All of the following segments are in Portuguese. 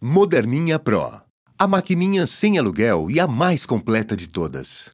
Moderninha Pro. A maquininha sem aluguel e a mais completa de todas.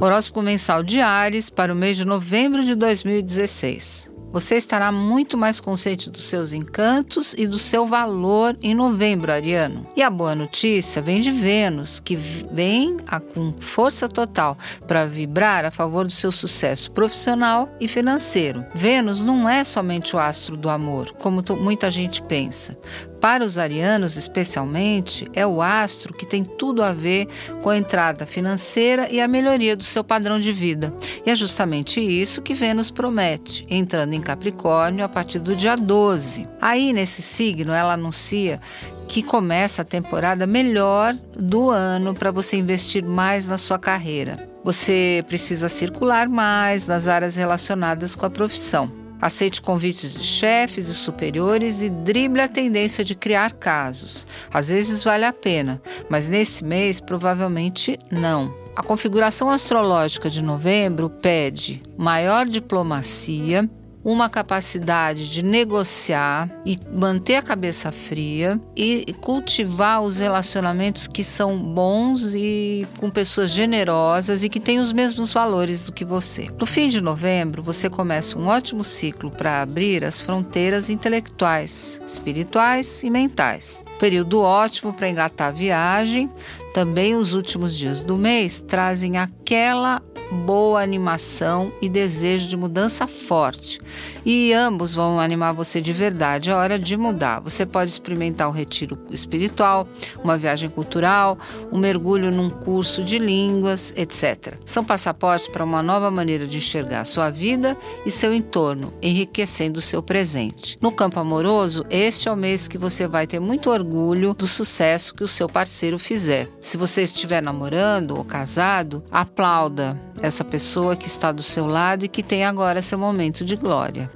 Horóscopo mensal de Ares para o mês de novembro de 2016. Você estará muito mais consciente dos seus encantos e do seu valor em novembro, Ariano. E a boa notícia vem de Vênus, que vem a, com força total para vibrar a favor do seu sucesso profissional e financeiro. Vênus não é somente o astro do amor, como muita gente pensa. Para os arianos, especialmente, é o astro que tem tudo a ver com a entrada financeira e a melhoria do seu padrão de vida. E é justamente isso que Vênus promete, entrando em Capricórnio a partir do dia 12. Aí, nesse signo, ela anuncia que começa a temporada melhor do ano para você investir mais na sua carreira. Você precisa circular mais nas áreas relacionadas com a profissão. Aceite convites de chefes e superiores e drible a tendência de criar casos. Às vezes vale a pena, mas nesse mês provavelmente não. A configuração astrológica de novembro pede maior diplomacia, uma capacidade de negociar e manter a cabeça fria e cultivar os relacionamentos que são bons e com pessoas generosas e que têm os mesmos valores do que você. No fim de novembro, você começa um ótimo ciclo para abrir as fronteiras intelectuais, espirituais e mentais. Período ótimo para engatar a viagem. Também os últimos dias do mês trazem aquela boa animação e desejo de mudança forte. E ambos vão animar você de verdade. É hora de mudar. Você pode experimentar um retiro espiritual, uma viagem cultural, um mergulho num curso de línguas, etc. São passaportes para uma nova maneira de enxergar sua vida e seu entorno, enriquecendo o seu presente. No campo amoroso, este é o mês que você vai ter muito orgulho do sucesso que o seu parceiro fizer. Se você estiver namorando ou casado, aplauda essa pessoa que está do seu lado e que tem agora seu momento de glória.